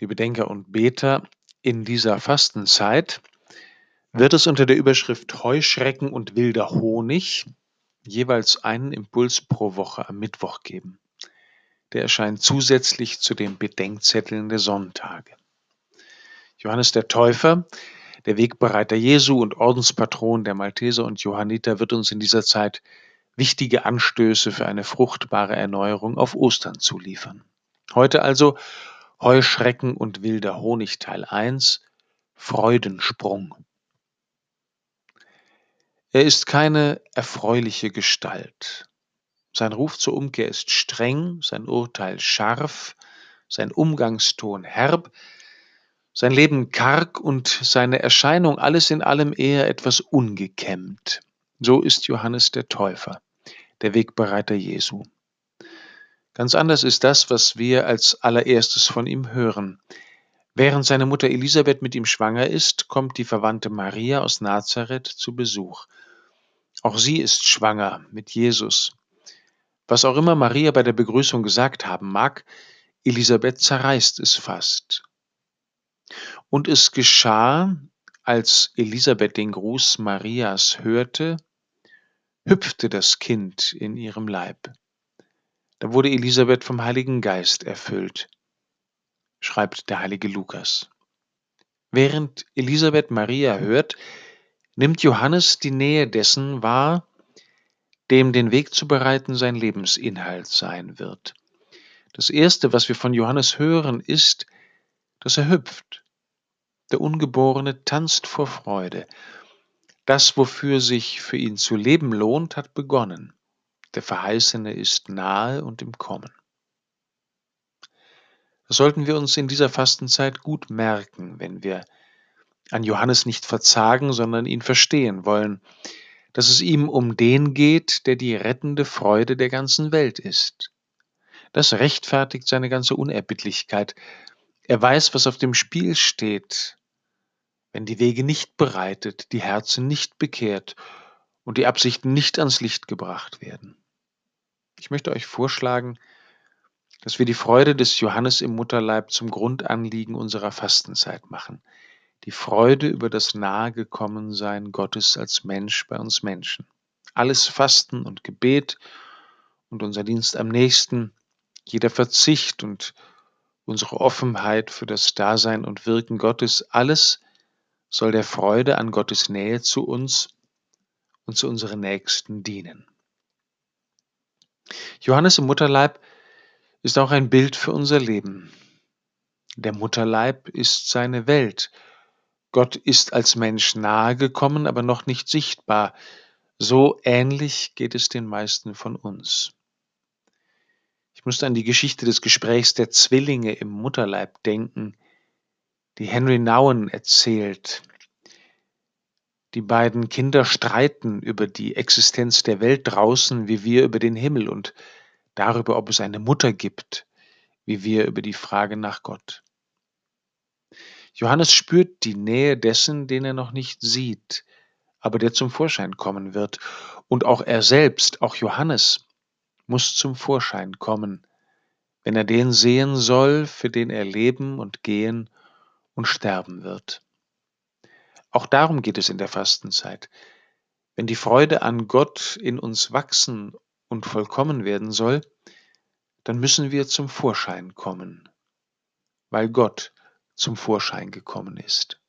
liebe Denker und Beter, in dieser Fastenzeit wird es unter der Überschrift Heuschrecken und wilder Honig jeweils einen Impuls pro Woche am Mittwoch geben. Der erscheint zusätzlich zu den Bedenkzetteln der Sonntage. Johannes der Täufer, der Wegbereiter Jesu und Ordenspatron der Malteser und Johanniter, wird uns in dieser Zeit wichtige Anstöße für eine fruchtbare Erneuerung auf Ostern zuliefern. Heute also Heuschrecken und wilder Honig Teil 1 Freudensprung. Er ist keine erfreuliche Gestalt. Sein Ruf zur Umkehr ist streng, sein Urteil scharf, sein Umgangston herb, sein Leben karg und seine Erscheinung alles in allem eher etwas ungekämmt. So ist Johannes der Täufer, der Wegbereiter Jesu. Ganz anders ist das, was wir als allererstes von ihm hören. Während seine Mutter Elisabeth mit ihm schwanger ist, kommt die Verwandte Maria aus Nazareth zu Besuch. Auch sie ist schwanger mit Jesus. Was auch immer Maria bei der Begrüßung gesagt haben mag, Elisabeth zerreißt es fast. Und es geschah, als Elisabeth den Gruß Marias hörte, hüpfte das Kind in ihrem Leib. Da wurde Elisabeth vom Heiligen Geist erfüllt, schreibt der heilige Lukas. Während Elisabeth Maria hört, nimmt Johannes die Nähe dessen wahr, dem den Weg zu bereiten sein Lebensinhalt sein wird. Das Erste, was wir von Johannes hören, ist, dass er hüpft. Der Ungeborene tanzt vor Freude. Das, wofür sich für ihn zu leben lohnt, hat begonnen. Der Verheißene ist nahe und im Kommen. Das sollten wir uns in dieser Fastenzeit gut merken, wenn wir an Johannes nicht verzagen, sondern ihn verstehen wollen, dass es ihm um den geht, der die rettende Freude der ganzen Welt ist. Das rechtfertigt seine ganze Unerbittlichkeit. Er weiß, was auf dem Spiel steht, wenn die Wege nicht bereitet, die Herzen nicht bekehrt und die Absichten nicht ans Licht gebracht werden. Ich möchte euch vorschlagen, dass wir die Freude des Johannes im Mutterleib zum Grundanliegen unserer Fastenzeit machen. Die Freude über das Nahegekommensein Gottes als Mensch bei uns Menschen. Alles Fasten und Gebet und unser Dienst am nächsten, jeder Verzicht und unsere Offenheit für das Dasein und Wirken Gottes, alles soll der Freude an Gottes Nähe zu uns und zu unseren Nächsten dienen. Johannes im Mutterleib ist auch ein Bild für unser Leben. Der Mutterleib ist seine Welt. Gott ist als Mensch nahe gekommen, aber noch nicht sichtbar. So ähnlich geht es den meisten von uns. Ich musste an die Geschichte des Gesprächs der Zwillinge im Mutterleib denken, die Henry Nouwen erzählt. Die beiden Kinder streiten über die Existenz der Welt draußen, wie wir über den Himmel und darüber, ob es eine Mutter gibt, wie wir über die Frage nach Gott. Johannes spürt die Nähe dessen, den er noch nicht sieht, aber der zum Vorschein kommen wird. Und auch er selbst, auch Johannes, muss zum Vorschein kommen, wenn er den sehen soll, für den er leben und gehen und sterben wird. Auch darum geht es in der Fastenzeit. Wenn die Freude an Gott in uns wachsen und vollkommen werden soll, dann müssen wir zum Vorschein kommen, weil Gott zum Vorschein gekommen ist.